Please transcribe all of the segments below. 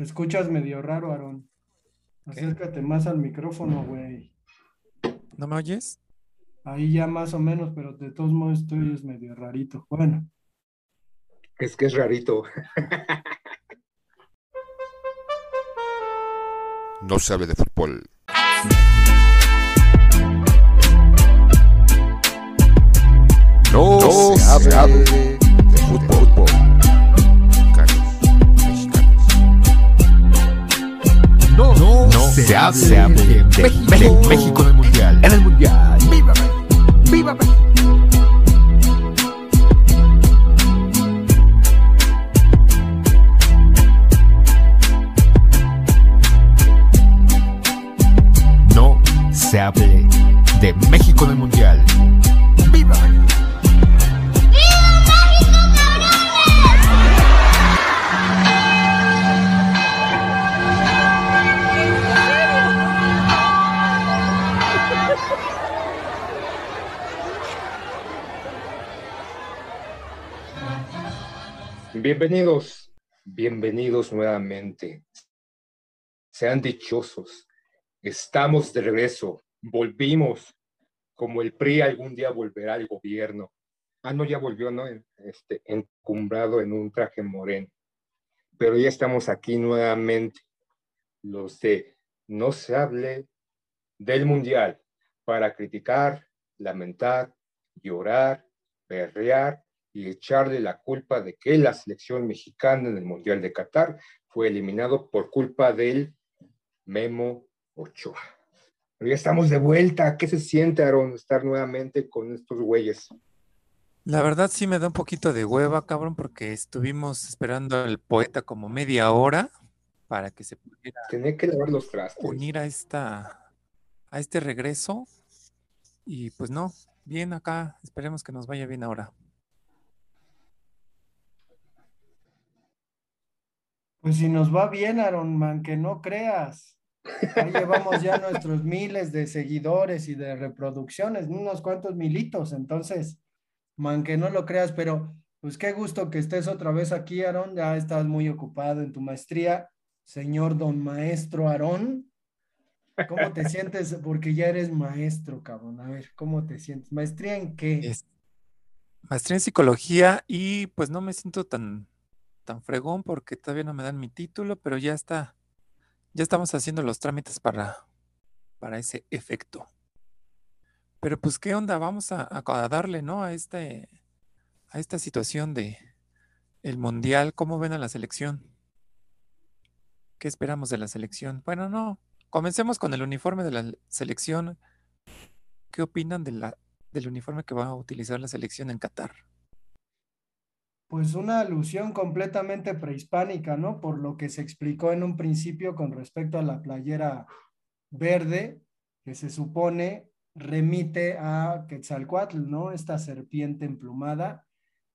Te escuchas medio raro, Aarón. Acércate más al micrófono, güey. ¿No me oyes? Ahí ya más o menos, pero de todos modos estoy medio rarito. Bueno. Es que es rarito. No sabe de fútbol. No, No se se hable hable de fútbol. Se se, hable hable de, de México, México. México en el Mundial. En el Mundial. ¡Viva México! ¡Viva México! No se hable de México en el Mundial. Bienvenidos, bienvenidos nuevamente. Sean dichosos. Estamos de regreso. Volvimos. Como el PRI algún día volverá al gobierno. Ah, no, ya volvió, ¿no? Este, encumbrado en un traje moreno. Pero ya estamos aquí nuevamente. Los de no se hable del mundial para criticar, lamentar, llorar, berrear y echarle la culpa de que la selección mexicana en el Mundial de Qatar fue eliminado por culpa del Memo Ochoa. Pero ya estamos de vuelta. ¿Qué se siente, Aaron, estar nuevamente con estos güeyes? La verdad sí me da un poquito de hueva, cabrón, porque estuvimos esperando al poeta como media hora para que se pudiera Tenía que lavar los trastes. unir a esta a este regreso y pues no, bien acá, esperemos que nos vaya bien ahora. Pues si nos va bien, Aaron, man, que no creas. Ahí llevamos ya nuestros miles de seguidores y de reproducciones, unos cuantos militos, entonces, man, que no lo creas, pero pues qué gusto que estés otra vez aquí, Aarón, ya estás muy ocupado en tu maestría, señor don maestro Aarón. ¿Cómo te sientes? Porque ya eres maestro, cabrón. A ver, ¿cómo te sientes? ¿Maestría en qué? Es- maestría en psicología y pues no me siento tan fregón porque todavía no me dan mi título, pero ya está ya estamos haciendo los trámites para para ese efecto. Pero pues qué onda, vamos a, a- darle, ¿no? A este a esta situación de el mundial, ¿cómo ven a la selección? ¿Qué esperamos de la selección? Bueno, no, comencemos con el uniforme de la selección. ¿Qué opinan del uniforme que va a utilizar la selección en Qatar? Pues una alusión completamente prehispánica, ¿no? Por lo que se explicó en un principio con respecto a la playera verde, que se supone remite a Quetzalcoatl, ¿no? Esta serpiente emplumada.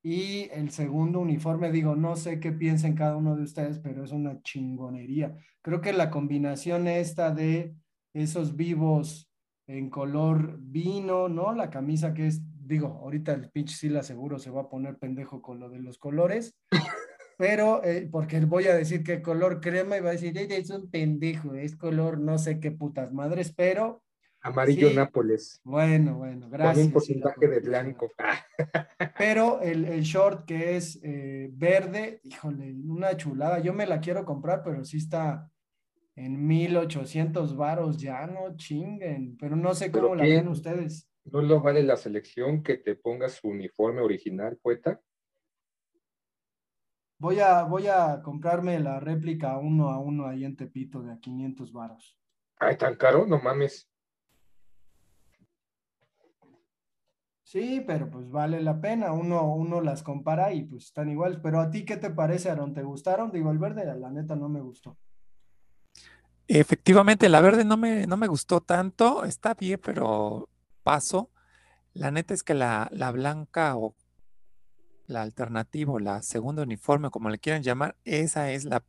Y el segundo uniforme, digo, no sé qué piensen cada uno de ustedes, pero es una chingonería. Creo que la combinación esta de esos vivos en color vino, ¿no? La camisa que es, digo, ahorita el pinche sí la seguro se va a poner pendejo con lo de los colores, pero eh, porque voy a decir que color crema y va a decir, "Ey, es un pendejo, es color no sé qué putas madres, pero Amarillo Sí. Nápoles. bueno, bueno, Con gracias. un porcentaje de la- blanco. Ah, Pero el, el short que es eh, verde, híjole, una chulada. Yo me la quiero comprar, pero sí está en 1800 varos ya, no chinguen. Pero no sé ¿Pero cómo la ven ustedes. ¿No lo vale la selección que te pongas su uniforme original, poeta? Voy a, voy a comprarme la réplica uno a uno ahí en Tepito de a 500 varos. Ay, tan caro, no mames. Sí, pero pues vale la pena. Uno, uno las compara y pues están iguales. Pero a ti, ¿qué te parece, Aaron? ¿Te gustaron? Digo, el verde, la neta, no me gustó. Efectivamente, la verde no me, no me gustó tanto, está bien, pero paso. La neta es que la, la blanca o la alternativa la segunda uniforme, como le quieran llamar, esa es la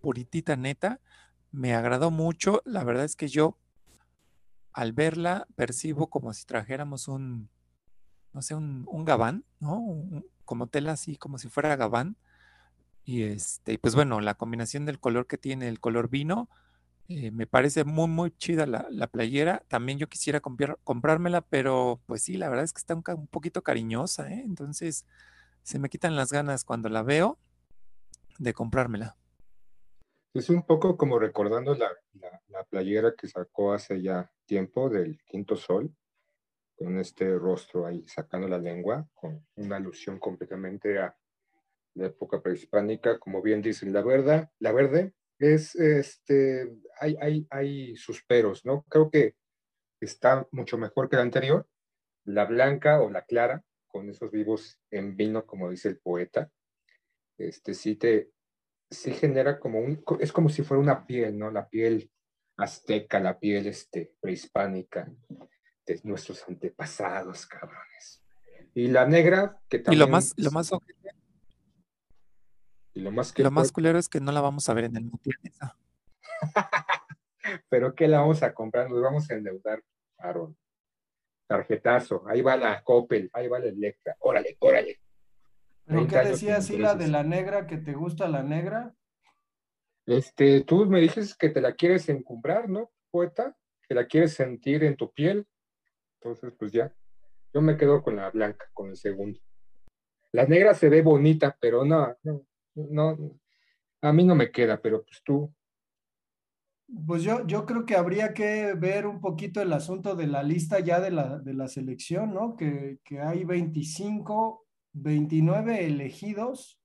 puritita neta. Me agradó mucho. La verdad es que yo al verla percibo como si trajéramos un, no sé, un, un gabán, ¿no? Un- como tela así, como si fuera gabán, Y este, pues bueno, la combinación del color que tiene el color vino, eh, me parece muy, muy chida la, la playera. También yo quisiera comprar- comprármela, pero pues sí, la verdad es que está un, un poquito cariñosa, ¿eh? Entonces se me quitan las ganas cuando la veo de comprármela. Es un poco como recordando la, la- la playera que sacó hace ya tiempo del Quinto Sol, con este rostro ahí sacando la lengua, con una alusión completamente a la época prehispánica, como bien dicen, la verdad, la verde es, este, hay, hay, hay sus peros, ¿no? Creo que está mucho mejor que la anterior, la blanca o la clara, con esos vivos en vino, como dice el poeta, este sí te, sí genera como un, es como si fuera una piel, ¿no? La piel azteca, la piel este, prehispánica de nuestros antepasados, cabrones. Y la negra, que Y también... lo más, lo más, y lo más que lo más fue- culero es que no la vamos a ver en el mundial. pero ¿qué la vamos a comprar? Nos vamos a endeudar, Aaron. Tarjetazo, ahí va la Coppel, ahí va la Electra, órale, órale. ¿Pero 30 qué decía así la de la negra, que te gusta la negra? Este, tú me dices que te la quieres encumbrar, ¿no, poeta? Que la quieres sentir en tu piel. Entonces, pues ya. Yo me quedo con la blanca, con el segundo. La negra se ve bonita, pero no, no, no, a mí no me queda, pero pues tú, Pues yo, yo creo que habría que ver un poquito el asunto de la lista ya de la, de la selección, ¿no? Que, que hay 25, 29 elegidos.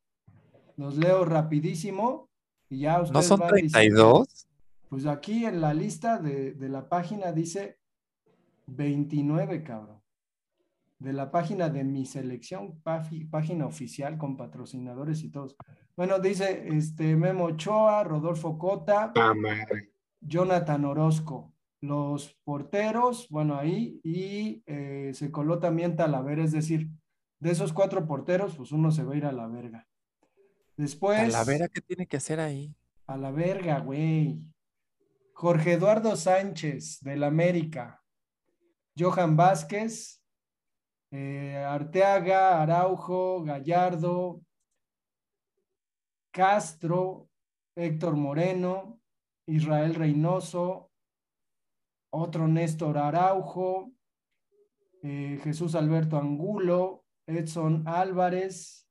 Los leo rapidísimo y ya ¿No son van diciendo. 32? Pues aquí en la lista de, de la página dice 29, cabrón. De la página de mi selección, pági- página oficial con patrocinadores y todos. Bueno, dice este Memo Ochoa, Rodolfo Cota, ah. Jonathan Orozco. Los porteros, bueno, ahí, y eh, se coló también Talavera, es decir, de esos cuatro porteros, pues uno se va a ir a la verga. Después, Talavera, ¿qué tiene que hacer ahí? a la verga, güey. Jorge Eduardo Sánchez, del América. Johan Vázquez, eh, Arteaga, Araujo, Gallardo, Castro, Héctor Moreno, Israel Reynoso, otro Néstor Araujo, eh, Jesús Alberto Angulo, Edson Álvarez,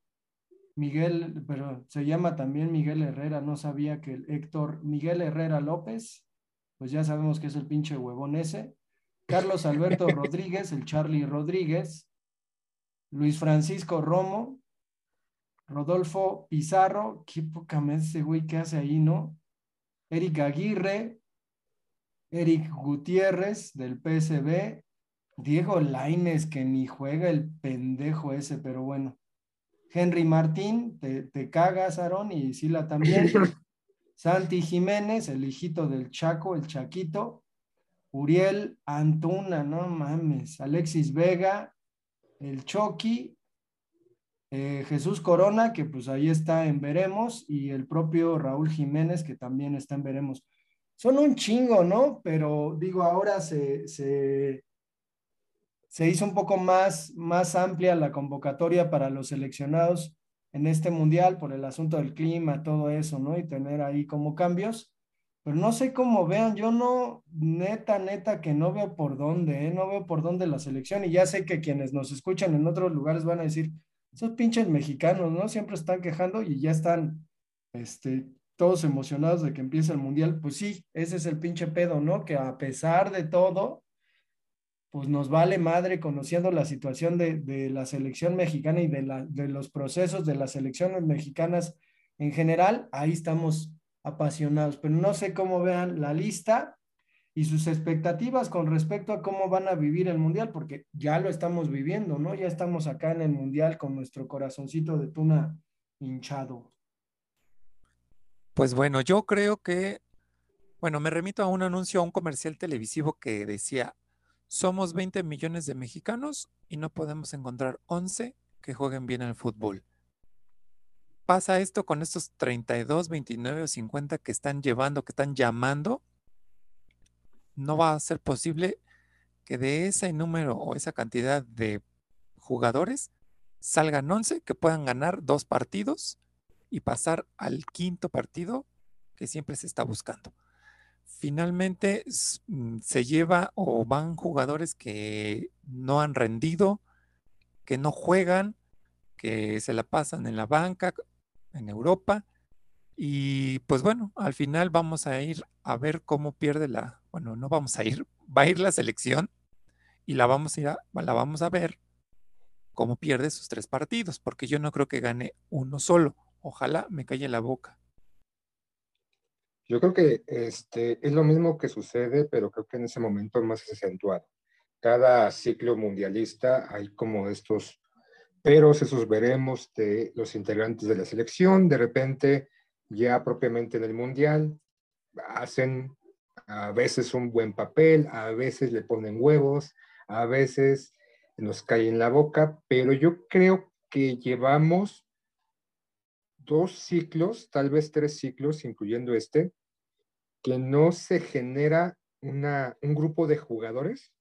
Miguel, pero se llama también Miguel Herrera, no sabía que el Héctor Miguel Herrera López, pues ya sabemos que es el pinche huevón ese. Carlos Alberto Rodríguez, el Charlie Rodríguez, Luis Francisco Romo, Rodolfo Pizarro, qué poca ese güey que hace ahí, ¿no? Eric Aguirre, Eric Gutiérrez del PSB, Diego Laines, que ni juega el pendejo ese, pero bueno. Henry Martín, te, te cagas, Aarón, y Sila también. Santi Jiménez, el hijito del Chaco, el Chaquito. Uriel Antuna, no mames. Alexis Vega, el Chucky. eh, Jesús Corona, que pues ahí está en Veremos, y el propio Raúl Jiménez, que también está en Veremos. Son un chingo, ¿no? Pero digo, ahora se, se, se hizo un poco más, más amplia la convocatoria para los seleccionados en este mundial por el asunto del clima, todo eso, ¿no? Y tener ahí como cambios. Pero no sé cómo vean, yo no, neta, neta, que no veo por dónde, ¿eh? No veo por dónde la selección. Y ya sé que quienes nos escuchan en otros lugares van a decir, esos pinches mexicanos, ¿no? Siempre están quejando y ya están, este, todos emocionados de que empiece el mundial. Pues sí, ese es el pinche pedo, ¿no? Que a pesar de todo, pues nos vale madre conociendo la situación de, la selección mexicana y de, de los procesos de las selecciones mexicanas en general, ahí estamos apasionados, pero no sé cómo vean la lista y sus expectativas con respecto a cómo van a vivir el mundial, porque ya lo estamos viviendo, ¿no? Ya estamos acá en el mundial con nuestro corazoncito de tuna hinchado. Pues bueno, yo creo que, bueno, me remito a un anuncio, a un comercial televisivo que decía, somos 20 millones de mexicanos y no podemos encontrar 11 que jueguen bien al fútbol. Pasa esto con estos 32, 29 o 50 que están llevando, que están llamando. No va a ser posible que de ese número o esa cantidad de jugadores salgan 11 que puedan ganar dos partidos y pasar al quinto partido que siempre se está buscando. Finalmente mm, se lleva o van jugadores que no han rendido, que no juegan, que se la pasan en la banca en Europa. Y pues bueno, al final vamos a ir a ver cómo pierde la, bueno, no vamos a ir, va a ir la selección y la vamos a ir a, la vamos a ver cómo pierde sus tres partidos, porque yo no creo que gane uno solo. Ojalá me calle la boca. Yo creo que este, es lo mismo que sucede, pero creo que en ese momento más acentuado. Cada ciclo mundialista hay como estos peros, esos veremos de los integrantes de la selección, de repente ya propiamente en el mundial hacen a veces un buen papel, a veces le ponen huevos, a veces nos cae en la boca, pero yo creo que llevamos dos ciclos, tal vez tres ciclos, incluyendo este, que no se genera una, un grupo de jugadores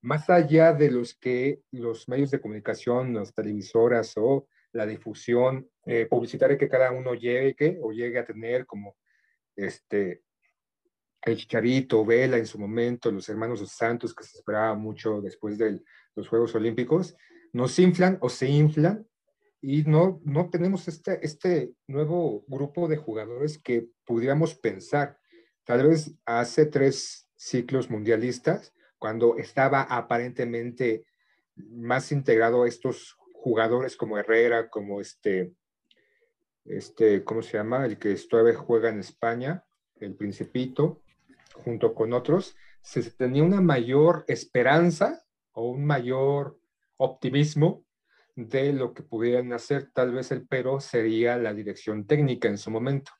más allá de los que los medios de comunicación, las televisoras o la difusión eh, publicitaria que cada uno llegue o llegue a tener, como este, el Chicharito, Vela en su momento, los hermanos dos Santos, que se esperaba mucho después de los Juegos Olímpicos, nos inflan o se inflan y no, no tenemos este, este nuevo grupo de jugadores que pudiéramos pensar. Tal vez hace tres ciclos mundialistas, cuando estaba aparentemente más integrado estos jugadores como Herrera, como este, este, ¿cómo se llama? El que todavía juega en España, el Principito, junto con otros, se tenía una mayor esperanza o un mayor optimismo de lo que pudieran hacer. Tal vez el pero sería la dirección técnica en su momento.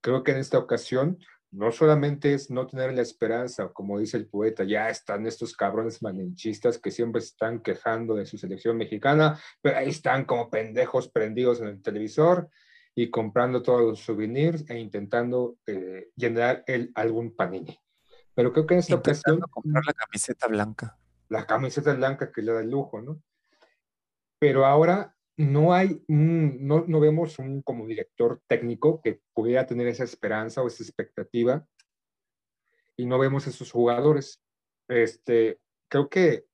Creo que en esta ocasión no solamente es no tener la esperanza, como dice el poeta, ya están estos cabrones malinchistas que siempre están quejando de su selección mexicana, pero ahí están como pendejos prendidos en el televisor y comprando todos los souvenirs e intentando eh, llenar el, algún panini. Pero creo que en esta ocasión... comprar la camiseta blanca. La camiseta blanca que le da el lujo, ¿no? Pero ahora no hay, no, no vemos un como director técnico que pudiera tener esa esperanza o esa expectativa y no vemos esos jugadores. Este, creo que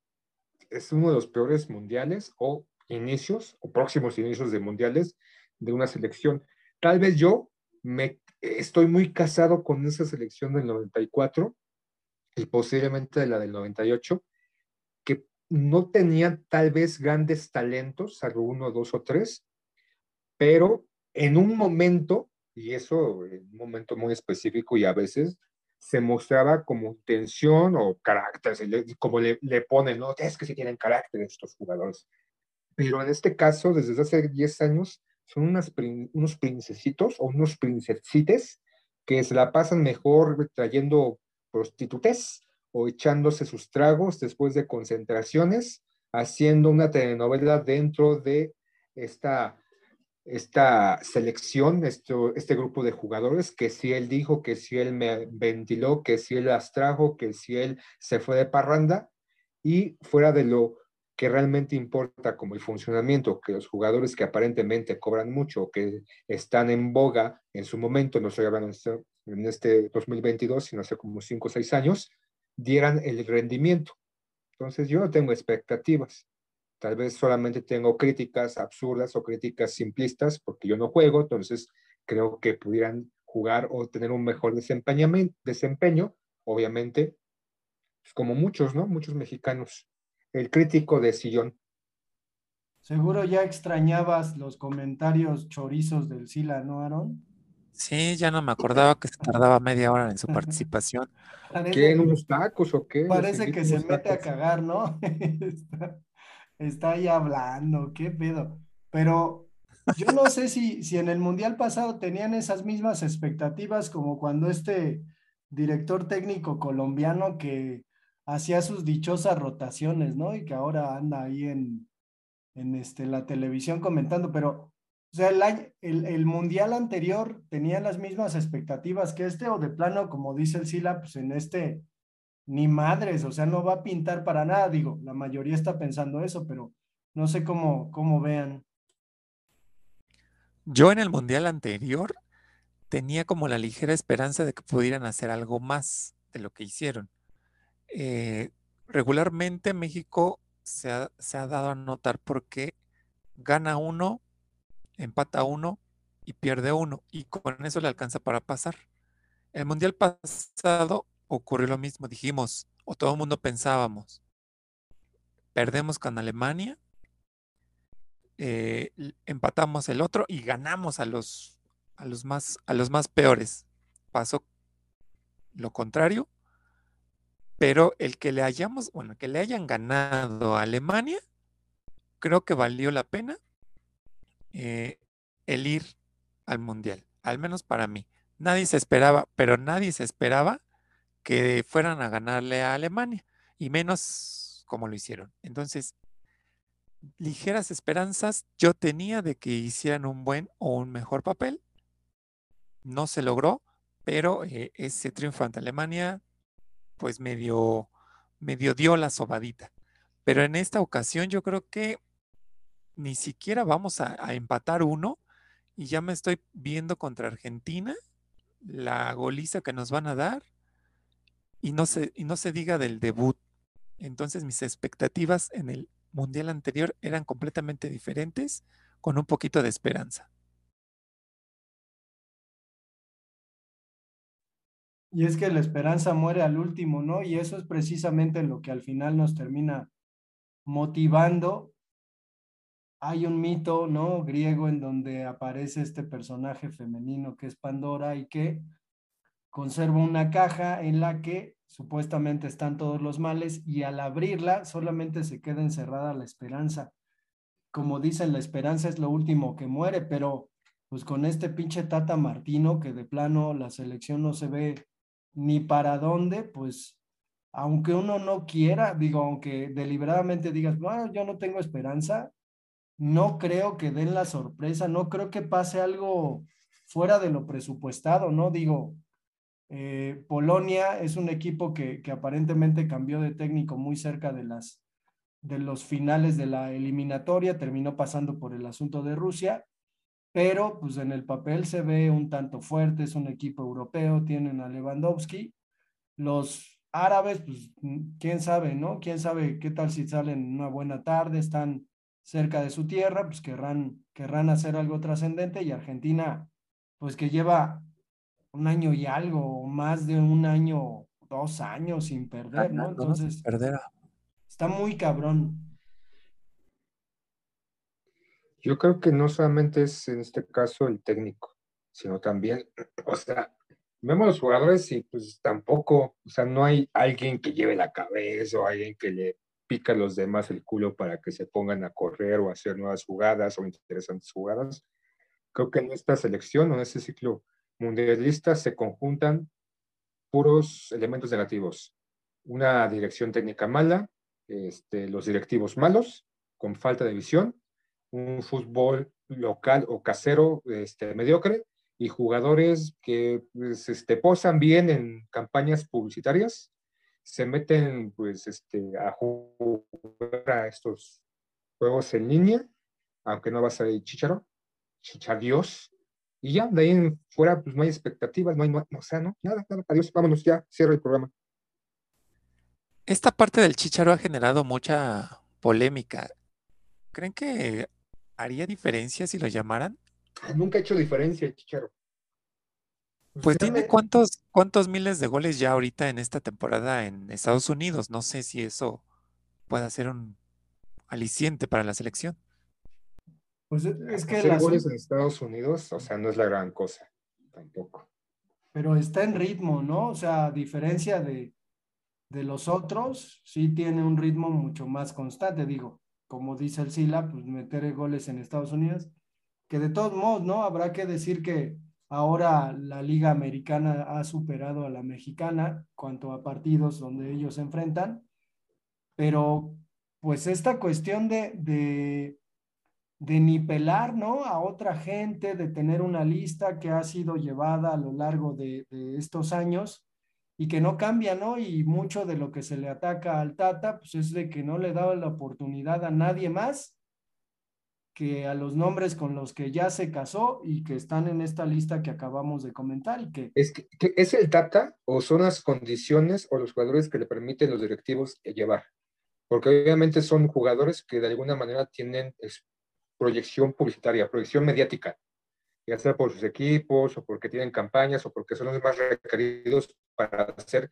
es uno de los peores mundiales o inicios o próximos inicios de mundiales de una selección. Tal vez yo me estoy muy casado con esa selección del 94 y posiblemente de la del 98, que no tenían tal vez grandes talentos, salvo uno, dos o tres, pero en un momento, y eso en un momento muy específico y a veces se mostraba como tensión o carácter, como le, le ponen, ¿no? Es que sí tienen carácter estos jugadores. Pero en este caso, desde hace 10 años, son unas, unos princesitos o unos princesites que se la pasan mejor trayendo prostitutes o echándose sus tragos después de concentraciones, haciendo una telenovela dentro de esta, esta selección, esto, este grupo de jugadores, que si él dijo, que si él me ventiló, que si él las trajo, que si él se fue de parranda, y fuera de lo que realmente importa como el funcionamiento, que los jugadores que aparentemente cobran mucho, que están en boga en su momento, no estoy hablando en este 2022, sino hace como 5 o 6 años, dieran el rendimiento. Entonces yo no tengo expectativas. Tal vez solamente tengo críticas absurdas o críticas simplistas porque yo no juego, entonces creo que pudieran jugar o tener un mejor desempeño, obviamente, pues como muchos, ¿no? Muchos mexicanos. El crítico de sillón. Seguro ya extrañabas los comentarios chorizos del Sila, ¿no, Aaron? Sí, ya no me acordaba que se tardaba media hora en su participación. ¿Qué? ¿En unos tacos o qué? Parece que se mete a cagar, ¿no? está, está ahí hablando, qué pedo. Pero yo no sé si, si en el Mundial pasado tenían esas mismas expectativas como cuando este director técnico colombiano que hacía sus dichosas rotaciones, ¿no? Y que ahora anda ahí en, en este, la televisión comentando, pero o sea, el, el, mundial anterior tenía las mismas expectativas que este, o de plano, como dice el Sila, pues en este ni madres, o sea, no va a pintar para nada. Digo, la mayoría está pensando eso, pero no sé cómo, cómo vean. Yo en el mundial anterior tenía como la ligera esperanza de que pudieran hacer algo más de lo que hicieron. Eh, regularmente México se ha, se ha dado a notar porque gana uno, empata uno y pierde uno, y con eso le alcanza para pasar. El mundial pasado ocurrió lo mismo, dijimos, o todo el mundo pensábamos, perdemos con Alemania, eh, empatamos el otro y ganamos a los, a los más, a los más peores. Pasó lo contrario, pero el que le hayamos, bueno, que le hayan ganado a Alemania, creo que valió la pena eh, el ir al mundial, al menos para mí. Nadie se esperaba, pero nadie se esperaba que fueran a ganarle a Alemania, y menos como lo hicieron. Entonces, ligeras esperanzas yo tenía de que hicieran un buen o un mejor papel. No se logró, pero eh, ese triunfo ante Alemania, pues medio, medio dio la sobadita. Pero en esta ocasión yo creo que ni siquiera vamos a, empatar uno y ya me estoy viendo contra Argentina, la goliza que nos van a dar y no se, y no se diga del debut. Entonces mis expectativas en el mundial anterior eran completamente diferentes, con un poquito de esperanza. Y es que la esperanza muere al último, ¿no? Y eso es precisamente lo que al final nos termina motivando. Hay un mito, ¿no? Griego en donde aparece este personaje femenino que es Pandora y que conserva una caja en la que supuestamente están todos los males y al abrirla solamente se queda encerrada la esperanza. Como dicen, la esperanza es lo último que muere, pero pues con este pinche Tata Martino que de plano la selección no se ve ni para dónde, pues aunque uno no quiera, digo, aunque deliberadamente digas, bueno, yo no tengo esperanza, no creo que den la sorpresa, no creo que pase algo fuera de lo presupuestado, ¿no? Digo, eh, Polonia es un equipo que, que, aparentemente cambió de técnico muy cerca de las de los finales de la eliminatoria, terminó pasando por el asunto de Rusia, pero pues en el papel se ve un tanto fuerte, es un equipo europeo, tienen a Lewandowski, los árabes, pues quién sabe, ¿no? Quién sabe qué tal si salen una buena tarde, están cerca de su tierra, pues querrán, querrán hacer algo trascendente y Argentina, pues que lleva un año y algo, más de un año, dos años sin perder, ¿no? Entonces, está muy cabrón. Yo creo que no solamente es en este caso el técnico, sino también, o sea, vemos los jugadores y pues tampoco, o sea, no hay alguien que lleve la cabeza o alguien que le pica a los demás el culo para que se pongan a correr o a hacer nuevas jugadas o interesantes jugadas. Creo que en esta selección o en este ciclo mundialista se conjuntan puros elementos negativos. Una dirección técnica mala, este, los directivos malos, con falta de visión, un fútbol local o casero este, mediocre y jugadores que pues, este, posan bien en campañas publicitarias, se meten pues, este, a jugar a estos juegos en línea, aunque no va a ser chicharo, chichadios, y ya, de ahí en fuera, pues no hay expectativas, no hay, no, o sea, no, nada, nada, adiós, vámonos ya, cierro el programa. Esta parte del chicharo ha generado mucha polémica. ¿Creen que haría diferencia si lo llamaran? Nunca ha hecho diferencia el chicharo. Pues tiene cuántos, cuántos miles de goles ya ahorita en esta temporada en Estados Unidos. No sé si eso pueda ser un aliciente para la selección. Pues es que Hacer goles en Estados Unidos, o sea, no es la gran cosa, tampoco. Pero está en ritmo, ¿no? O sea, a diferencia de, de los otros, sí tiene un ritmo mucho más constante, digo, como dice el Sila, pues meter goles en Estados Unidos, que de todos modos, ¿no? Habrá que decir que ahora la liga americana ha superado a la mexicana cuanto a partidos donde ellos se enfrentan, pero pues esta cuestión de, de de nipelar, ¿no? A otra gente, de tener una lista que ha sido llevada a lo largo de, de, estos años y que no cambia, ¿no? Y mucho de lo que se le ataca al Tata, pues es de que no le daba la oportunidad a nadie más que a los nombres con los que ya se casó y que están en esta lista que acabamos de comentar y que ¿Es, que, que- ¿Es el Tata o son las condiciones o los jugadores que le permiten los directivos llevar? Porque obviamente son jugadores que de alguna manera tienen proyección publicitaria, proyección mediática, ya sea por sus equipos o porque tienen campañas o porque son los más requeridos para hacer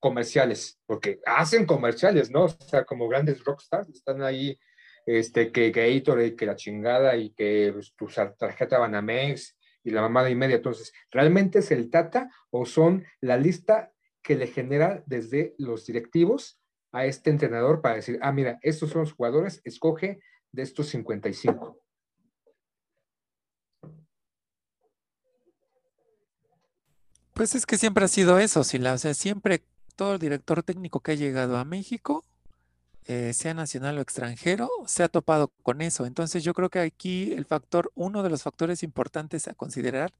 comerciales, porque hacen comerciales, ¿no? O sea, como grandes rockstars, están ahí, este, que Gatorade, que la chingada y que pues, tu tarjeta Banamex y la mamada y media. Entonces, ¿realmente es el Tata o son la lista que le genera desde los directivos a este entrenador para decir, ah, mira, estos son los jugadores, escoge de estos 55? Pues es que siempre ha sido eso, Sila. O sea, siempre todo el director técnico que ha llegado a México, eh, sea nacional o extranjero, se ha topado con eso. Entonces yo creo que aquí el factor, uno de los factores importantes a considerar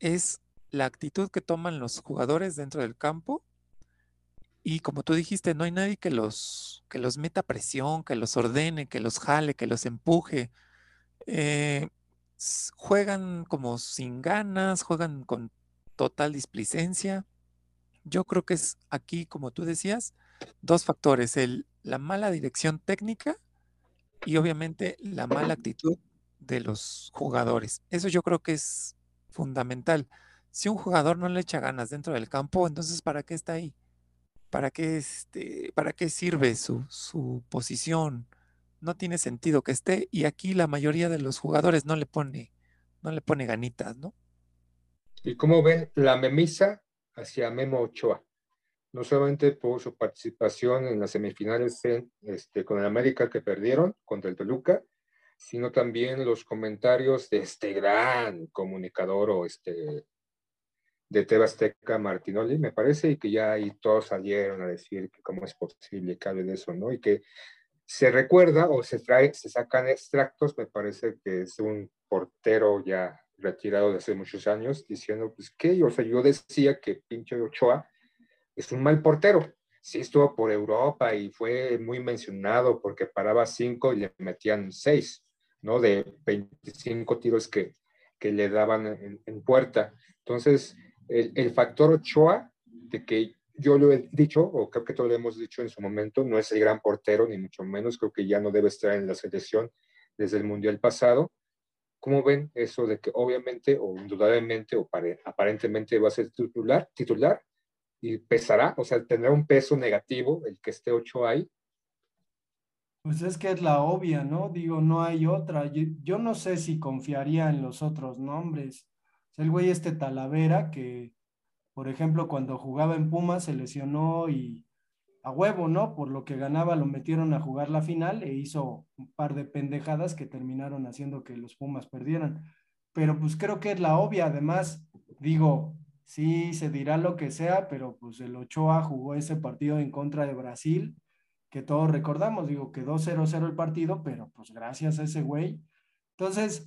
es la actitud que toman los jugadores dentro del campo. Y como tú dijiste, no hay nadie que los, que los meta presión, que los ordene, que los jale, que los empuje. Eh, juegan como sin ganas, juegan con total displicencia. Yo creo que es aquí, como tú decías, dos factores, el, la mala dirección técnica y obviamente la mala actitud de los jugadores. Eso yo creo que es fundamental. Si un jugador no le echa ganas dentro del campo, entonces ¿para qué está ahí? ¿Para qué, este, para qué sirve su, su posición? No tiene sentido que esté y aquí la mayoría de los jugadores no le pone, no le pone ganitas, ¿no? ¿Y cómo ven la memisa hacia Memo Ochoa? No solamente por su participación en las semifinales en, este, con el América que perdieron contra el Toluca, sino también los comentarios de este gran comunicador o este de TV Azteca Martinoli, me parece, y que ya ahí todos salieron a decir que cómo es posible que hable de eso, ¿no? Y que se recuerda o se trae, se sacan extractos, me parece que es un portero ya retirado de hace muchos años, diciendo, pues que, o sea, yo decía que pinche Ochoa es un mal portero. Sí estuvo por Europa y fue muy mencionado porque paraba cinco y le metían seis, ¿no? De 25 tiros que, que le daban en, puerta. Entonces, el, el, factor Ochoa, de que yo lo he dicho, o creo que todos lo hemos dicho en su momento, no es el gran portero, ni mucho menos, creo que ya no debe estar en la selección desde el Mundial pasado. ¿Cómo ven eso de que obviamente o indudablemente o aparentemente va a ser titular, titular y pesará, o sea, tendrá un peso negativo el que esté Ochoa ahí? Pues es que es la obvia, ¿no? Digo, no hay otra. Yo, no sé si confiaría en los otros nombres. El güey este Talavera, que, por ejemplo, cuando jugaba en Pumas se lesionó y a huevo, ¿no? Por lo que ganaba lo metieron a jugar la final e hizo un par de pendejadas que terminaron haciendo que los Pumas perdieran. Pero pues creo que es la obvia. Además, digo, sí se dirá lo que sea, pero pues el Ochoa jugó ese partido en contra de Brasil, que todos recordamos, digo, quedó 0-0 el partido, pero pues gracias a ese güey. Entonces,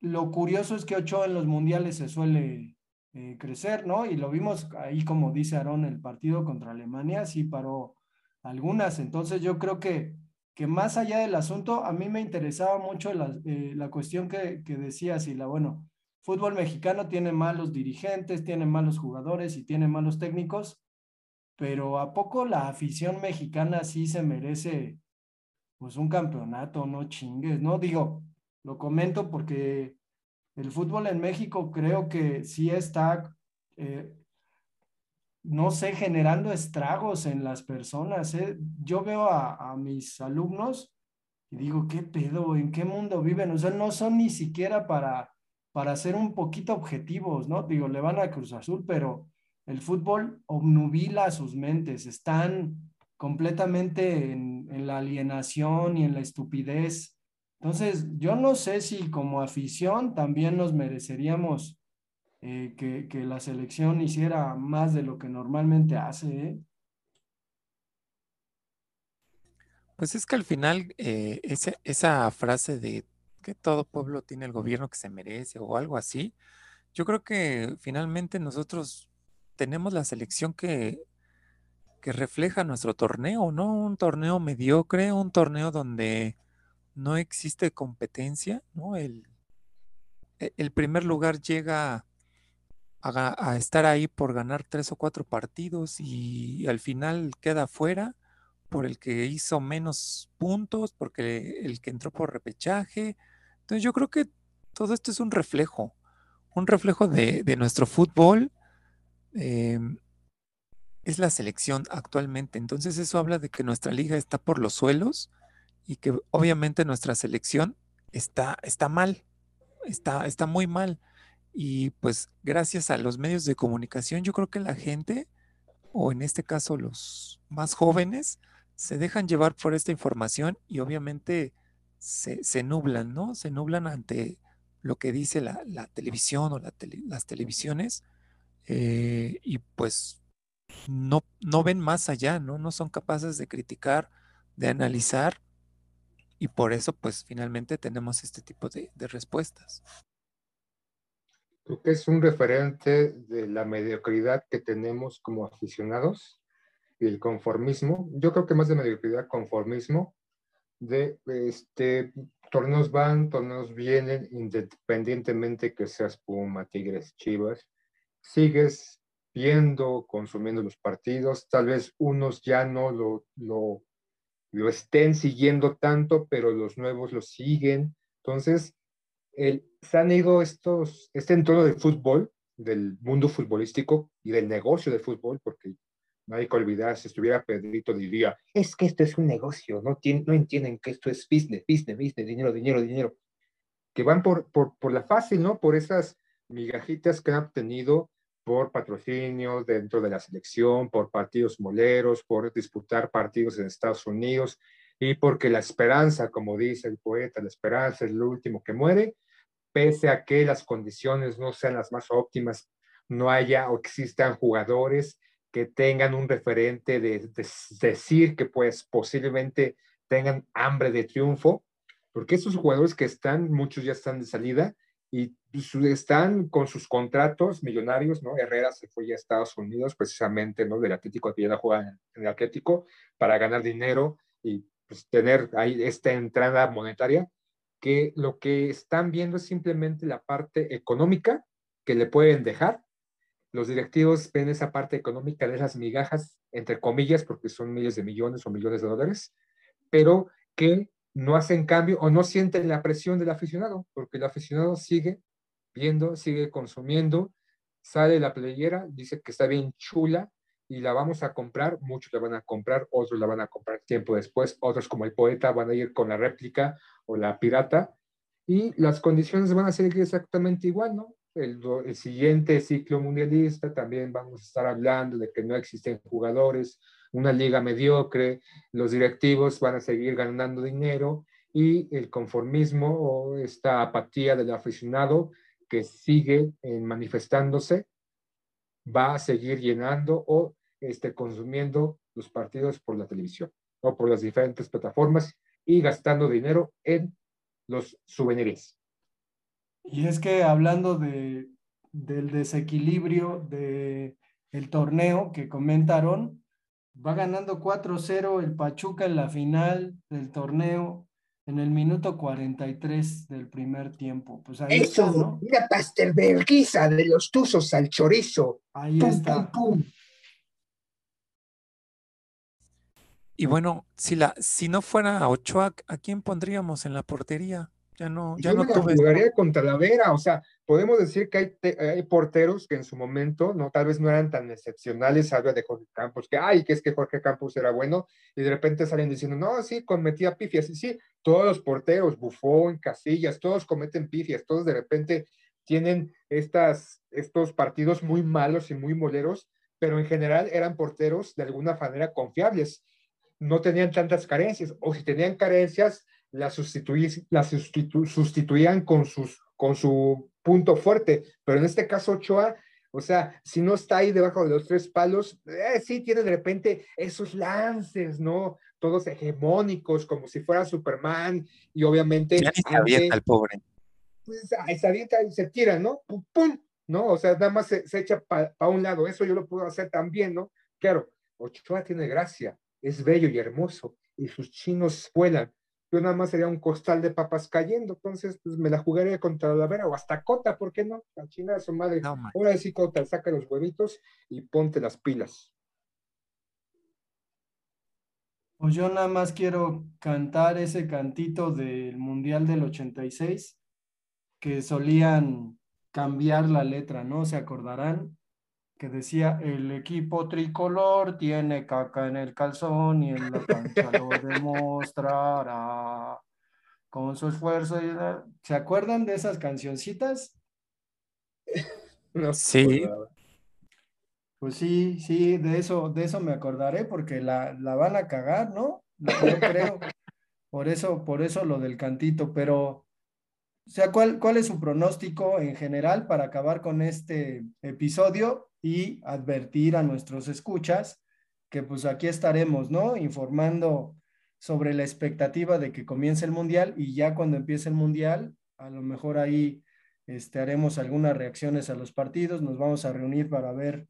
lo curioso es que Ochoa en los mundiales se suele eh, crecer, ¿no? Y lo vimos ahí, como dice Aarón, el partido contra Alemania, sí paró algunas. Entonces yo creo que, que más allá del asunto, a mí me interesaba mucho la, eh, la cuestión que, que decía Sila, bueno, fútbol mexicano tiene malos dirigentes, tiene malos jugadores y tiene malos técnicos, pero ¿a poco la afición mexicana sí se merece pues un campeonato? No chingues, ¿no? Digo, lo comento porque el fútbol en México creo que sí está, eh, no sé, generando estragos en las personas. ¿eh? Yo veo a, a, mis alumnos y digo, ¿qué pedo? ¿En qué mundo viven? O sea, no son ni siquiera para, para ser un poquito objetivos, ¿no? Digo, le van a Cruz Azul, pero el fútbol obnubila sus mentes, están completamente en, la alienación y en la estupidez. Entonces, yo no sé si como afición también nos mereceríamos eh, que, la selección hiciera más de lo que normalmente hace. ¿eh? Pues es que al final eh, esa frase de que todo pueblo tiene el gobierno que se merece o algo así, yo creo que finalmente nosotros tenemos la selección que, que refleja nuestro torneo, ¿no? Un torneo mediocre, un torneo donde no existe competencia, ¿no? El, e- el primer lugar llega a, a estar ahí por ganar tres o cuatro partidos y al final queda fuera por el que hizo menos puntos, porque el que entró por repechaje. Entonces yo creo que todo esto es un reflejo, un reflejo de, nuestro fútbol. em, es la selección actualmente. Entonces eso habla de que nuestra liga está por los suelos y que obviamente nuestra selección está, está mal, está, está muy mal. Y pues gracias a los medios de comunicación, yo creo que la gente, o en este caso los más jóvenes, se dejan llevar por esta información y obviamente se, nublan, ¿no? Se nublan ante lo que dice la, televisión o las televisiones eh, y pues no, no ven más allá, ¿no? No son capaces de criticar, de analizar y por eso pues finalmente tenemos este tipo de, de respuestas. Creo que es un referente de la mediocridad que tenemos como aficionados y el conformismo. Yo creo que más de mediocridad, conformismo, de este, torneos van, torneos vienen, independientemente que seas Puma, Tigres, Chivas, sigues viendo, consumiendo los partidos, tal vez unos ya no lo, lo, lo estén siguiendo tanto, pero los nuevos lo siguen. Entonces, el, se han ido estos, este entorno del fútbol, del mundo futbolístico y del negocio del fútbol, porque no hay que olvidar, si estuviera Pedrito diría, es que esto es un negocio, no, no entienden que esto es business, business, business, dinero, dinero, dinero, que van por, por, por la fácil, ¿no? Por esas migajitas que han obtenido por patrocinios dentro de la selección, por partidos moleros, por disputar partidos en Estados Unidos y porque la esperanza, como dice el poeta, la esperanza es lo último que muere, pese a que las condiciones no sean las más óptimas, no haya o existan jugadores que tengan un referente de, de decir que pues posiblemente tengan hambre de triunfo, porque esos jugadores que están, muchos ya están de salida y están con sus contratos millonarios, ¿no? Herrera se fue ya a Estados Unidos precisamente, ¿no? Del Atlético, que ya juega en, en el Atlético para ganar dinero y pues, tener ahí esta entrada monetaria, que lo que están viendo es simplemente la parte económica que le pueden dejar. Los directivos ven esa parte económica de esas migajas, entre comillas, porque son miles de millones o millones de dólares, pero que no hacen cambio o no sienten la presión del aficionado, porque el aficionado sigue viendo, sigue consumiendo, sale la playera, dice que está bien chula y la vamos a comprar, muchos la van a comprar, otros la van a comprar tiempo después, otros como el poeta van a ir con la réplica o la pirata y las condiciones van a ser exactamente igual, ¿no? El, siguiente ciclo mundialista también vamos a estar hablando de que no existen jugadores, una liga mediocre, los directivos van a seguir ganando dinero y el conformismo o esta apatía del aficionado que sigue eh, manifestándose va a seguir llenando o este, consumiendo los partidos por la televisión o por las diferentes plataformas y gastando dinero en los souvenirs. Y es que hablando de, del desequilibrio del el torneo que comentaron, va ganando 4-0 el Pachuca en la final del torneo en el minuto 43 del primer tiempo. Pues ahí Eso, está, ¿no? una de los tuzos al chorizo. Ahí Pum, está. pum, pum. Y bueno, si la, si no fuera Ochoa, ¿a quién pondríamos en la portería? Ya no, ya Yo no me la tuve. jugaría con Talavera, o sea, podemos decir que hay, te- hay porteros que en su momento, no, tal vez no eran tan excepcionales, habla de Jorge Campos, que ay, que es que Jorge Campos era bueno, y de repente salen diciendo, no, sí, cometía pifias, y sí, todos los porteros, Bufón, Casillas, todos cometen pifias, todos de repente tienen estas, estos partidos muy malos y muy moleros, pero en general eran porteros de alguna manera confiables, no tenían tantas carencias, o si tenían carencias, las sustitu- sustituían con, sus, con su punto fuerte, pero en este caso Ochoa, o sea, si no está ahí debajo de los tres palos, eh, sí tiene de repente esos lances, ¿no? Todos hegemónicos, como si fuera Superman, y obviamente Ya se avienta el pobre. pues, ahí se avienta y se tira, ¿no? Pum, pum, ¿no? O sea, nada más se, se echa para un lado, eso yo lo puedo hacer también, ¿no? Claro, Ochoa tiene gracia, es bello y hermoso, y sus chinos vuelan, yo nada más sería un costal de papas cayendo, entonces pues me la jugaría contra la vera o hasta Cota, ¿por qué no? La chingada de su madre. No. Ahora sí, Cota, saca los huevitos y ponte las pilas. Pues yo nada más quiero cantar ese cantito del Mundial del 86, que solían cambiar la letra, ¿no? ¿Se acordarán? Que decía, el equipo tricolor tiene caca en el calzón y en la cancha lo demostrará con su esfuerzo. y la-". ¿Se acuerdan de esas cancioncitas? No Sí. Pues sí, sí, de eso, de eso me acordaré porque la, la van a cagar, ¿no? Yo creo. Por eso, por eso lo del cantito, pero, o sea, ¿cuál, cuál es su pronóstico en general para acabar con este episodio y advertir a nuestros escuchas que pues aquí estaremos, ¿no? Informando sobre la expectativa de que comience el mundial y ya cuando empiece el mundial, a lo mejor ahí este, haremos algunas reacciones a los partidos, nos vamos a reunir para ver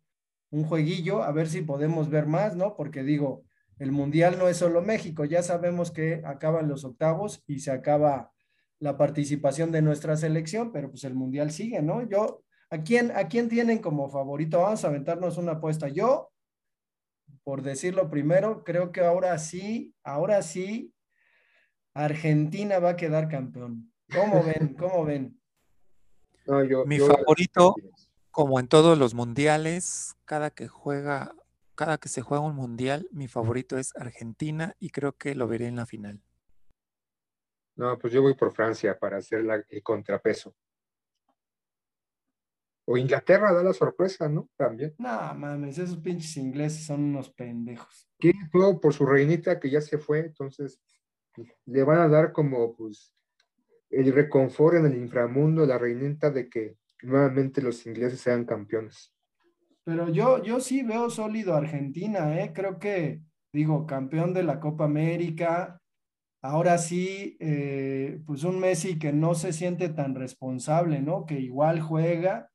un jueguillo, a ver si podemos ver más, ¿no? Porque digo, el mundial no es solo México, ya sabemos que acaban los octavos y se acaba la participación de nuestra selección, pero pues el mundial sigue, ¿no? Yo, ¿a quién, a quién tienen como favorito? Vamos a aventarnos una apuesta. Yo, por decirlo primero, creo que ahora sí, ahora sí, Argentina va a quedar campeón. ¿Cómo ven? ¿Cómo ven? No, yo- Mi yo- favorito, como en todos los mundiales, cada que juega, cada que se juega un mundial, mi favorito es Argentina y creo que lo veré en la final. No, pues yo voy por Francia para hacer la- el contrapeso. O Inglaterra da la sorpresa, ¿no? También. No, mames, esos pinches ingleses son unos pendejos. Que todo por su reinita que ya se fue, entonces le van a dar como pues el reconfort en el inframundo, la reinita de que nuevamente los ingleses sean campeones. Pero yo, yo sí veo sólido a Argentina, ¿eh? Creo que, digo, campeón de la Copa América. Ahora sí, eh, pues un Messi que no se siente tan responsable, ¿no? Que igual juega,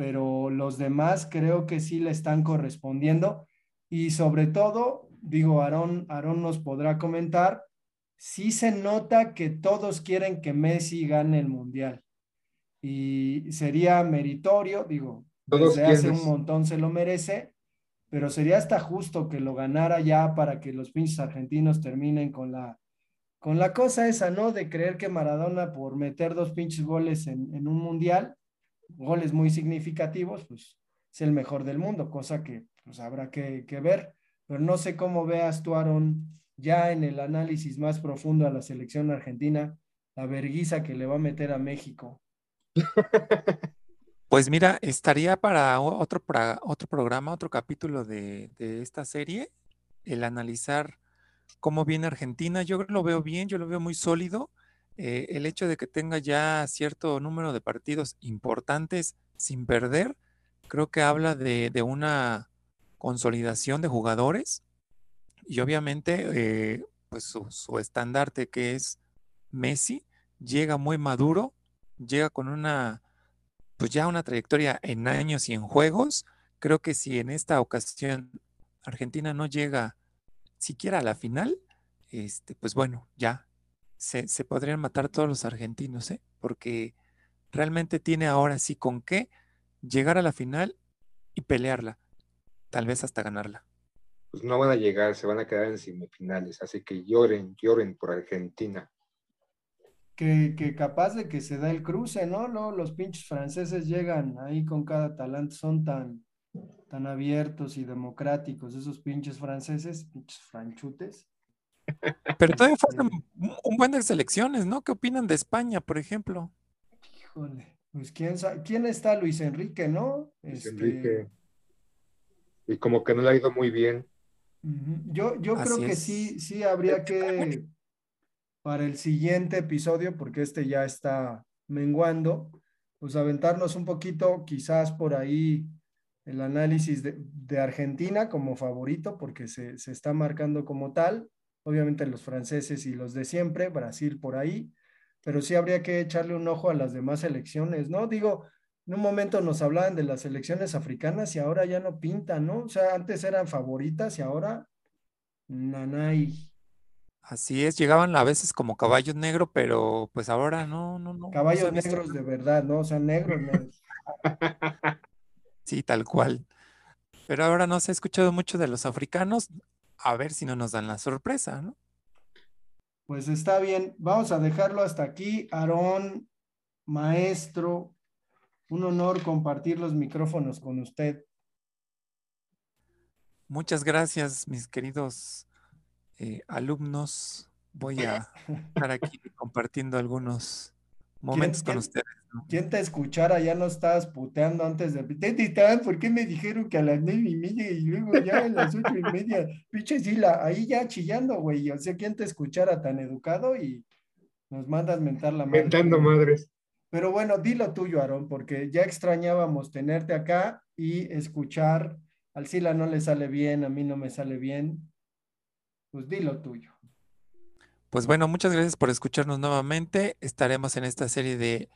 pero los demás creo que sí le están correspondiendo. Y sobre todo, digo, Aarón, Aarón nos podrá comentar, sí se nota que todos quieren que Messi gane el Mundial. Y sería meritorio, digo, Todos desde hace un montón se lo merece, pero sería hasta justo que lo ganara ya para que los pinches argentinos terminen con la, con la cosa esa, ¿no? De creer que Maradona por meter dos pinches goles en, en un mundial, goles muy significativos, pues es el mejor del mundo, cosa que pues habrá que, ver. Pero no sé cómo veas tú, ya en el análisis más profundo a la selección argentina, la verguiza que le va a meter a México. Pues mira, estaría para otro, pra- otro programa, otro capítulo de, de esta serie, el analizar cómo viene Argentina. Yo lo veo bien, yo lo veo muy sólido. Eh, el hecho de que tenga ya cierto número de partidos importantes sin perder, creo que habla de, una consolidación de jugadores y obviamente eh, pues su, su estandarte que es Messi llega muy maduro, llega con una pues ya una trayectoria en años y en juegos. Creo que si en esta ocasión Argentina no llega siquiera a la final, este, pues bueno, ya se, se podrían matar todos los argentinos, ¿eh? Porque realmente tiene ahora sí con qué llegar a la final y pelearla, tal vez hasta ganarla. Pues no van a llegar, se van a quedar en semifinales, así que lloren, lloren por Argentina. que, que capaz de que se da el cruce, ¿no? Luego los pinches franceses llegan ahí con cada talante, son tan, tan abiertos y democráticos, esos pinches franceses, pinches franchutes. Pero todavía faltan un, buen de selecciones, ¿no? ¿Qué opinan de España, por ejemplo? Híjole, pues quién sabe, ¿quién está Luis Enrique, no? Luis Este, Enrique. Y como que no le ha ido muy bien. Yo, yo creo que sí, sí habría que, para el siguiente episodio, porque este ya está menguando, pues aventarnos un poquito, quizás por ahí, el análisis de, de Argentina como favorito, porque se, se está marcando como tal. Obviamente los franceses y los de siempre, Brasil por ahí, pero sí habría que echarle un ojo a las demás selecciones, ¿no? Digo, en un momento nos hablaban de las selecciones africanas y ahora ya no pintan, ¿no? O sea, antes eran favoritas y ahora nanay. Así es, llegaban a veces como caballos negros, pero pues ahora no, no, no. no Caballos visto negros de verdad, ¿no? O sea, negros, negros. Sí, tal cual. Pero ahora no se ha escuchado mucho de los africanos. A ver si no nos dan la sorpresa, ¿no? Pues está bien, vamos a dejarlo hasta aquí. Aarón, maestro, un honor compartir los micrófonos con usted. Muchas gracias, mis queridos eh, alumnos. Voy a estar aquí compartiendo algunos momentos con ustedes. ¿no? ¿Quién te escuchara? Ya no estabas puteando antes de... ¿Por qué me dijeron que a las nueve y media y luego ya a las ocho y media? Pinche Sila, ahí ya chillando, güey. O sea, ¿quién te escuchara tan educado y nos mandas mentar la madre? Mentando madres. Pero bueno, dilo tuyo, Aarón, porque ya extrañábamos tenerte acá y escuchar. Al Sila no le sale bien, a mí no me sale bien. Pues dilo tuyo. Pues bueno, muchas gracias por escucharnos nuevamente. Estaremos en esta serie de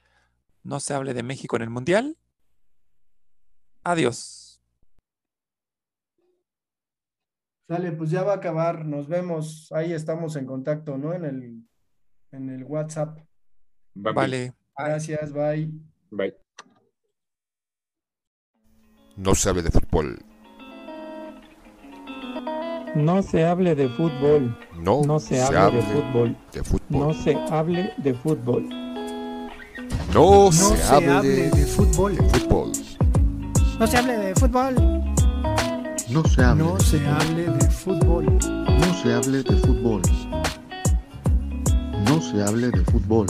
No se hable de México en el Mundial. Adiós. Sale, pues ya va a acabar. Nos vemos. Ahí estamos en contacto, ¿no? En el, en el WhatsApp. Bambi. Vale. Gracias, bye. Bye. No sabe de fútbol. No se hable de fútbol. No, No se hable de fútbol. de fútbol. No se hable de fútbol. No, No se, se hable, hable de fútbol. de fútbol. No se hable de fútbol. No se hable, No se hable de fútbol. no se hable de fútbol. No se hable de fútbol.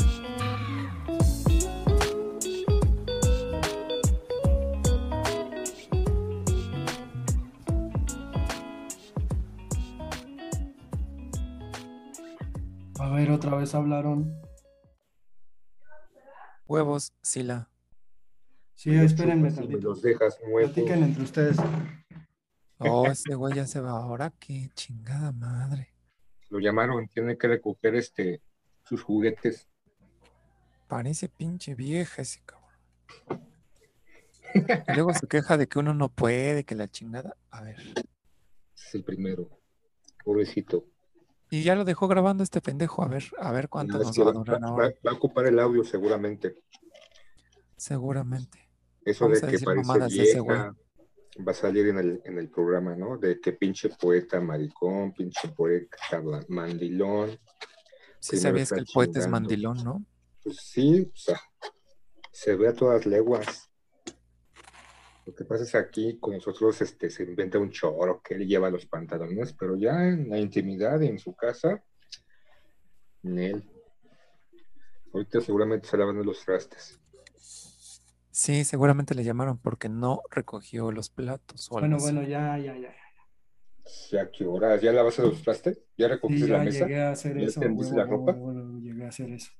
Otra vez hablaron. Huevos, Sila. Sí, espérenme chupas tantito. los dejas nuevos. Platiquen entre ustedes. Oh, ese güey ya se va ahora. Qué chingada madre. Lo llamaron, tiene que recoger este sus juguetes. Parece pinche vieja ese cabrón. Y luego se queja de que uno no puede, que la chingada. A ver. Es el primero. Pobrecito. Y ya lo dejó grabando este pendejo. A ver, a ver cuánto nos va a va, durar va- ahora. va a ocupar el audio seguramente. Seguramente. Eso Vamos de que parece vieja va a salir en el, en el programa, ¿no? De que pinche poeta maricón, pinche poeta mandilón. Sí sabías que el poeta es chingando. mandilón, ¿no? Pues sí, o sea, se ve a todas leguas. Lo que pasa es aquí con nosotros este, se inventa un choro que él lleva los pantalones, pero ya en la intimidad y en su casa, en él. Ahorita seguramente se lavan los trastes. Sí, seguramente le llamaron porque no recogió los platos. O algo Bueno, así. bueno, ya, ya, ya. ¿Ya qué horas? ¿Ya lavaste los trastes? ¿Ya Sí, recogiste la ya mesa? llegué a hacer ¿Ya eso. tendiste huevo, la ropa? huevo, huevo, llegué a hacer eso.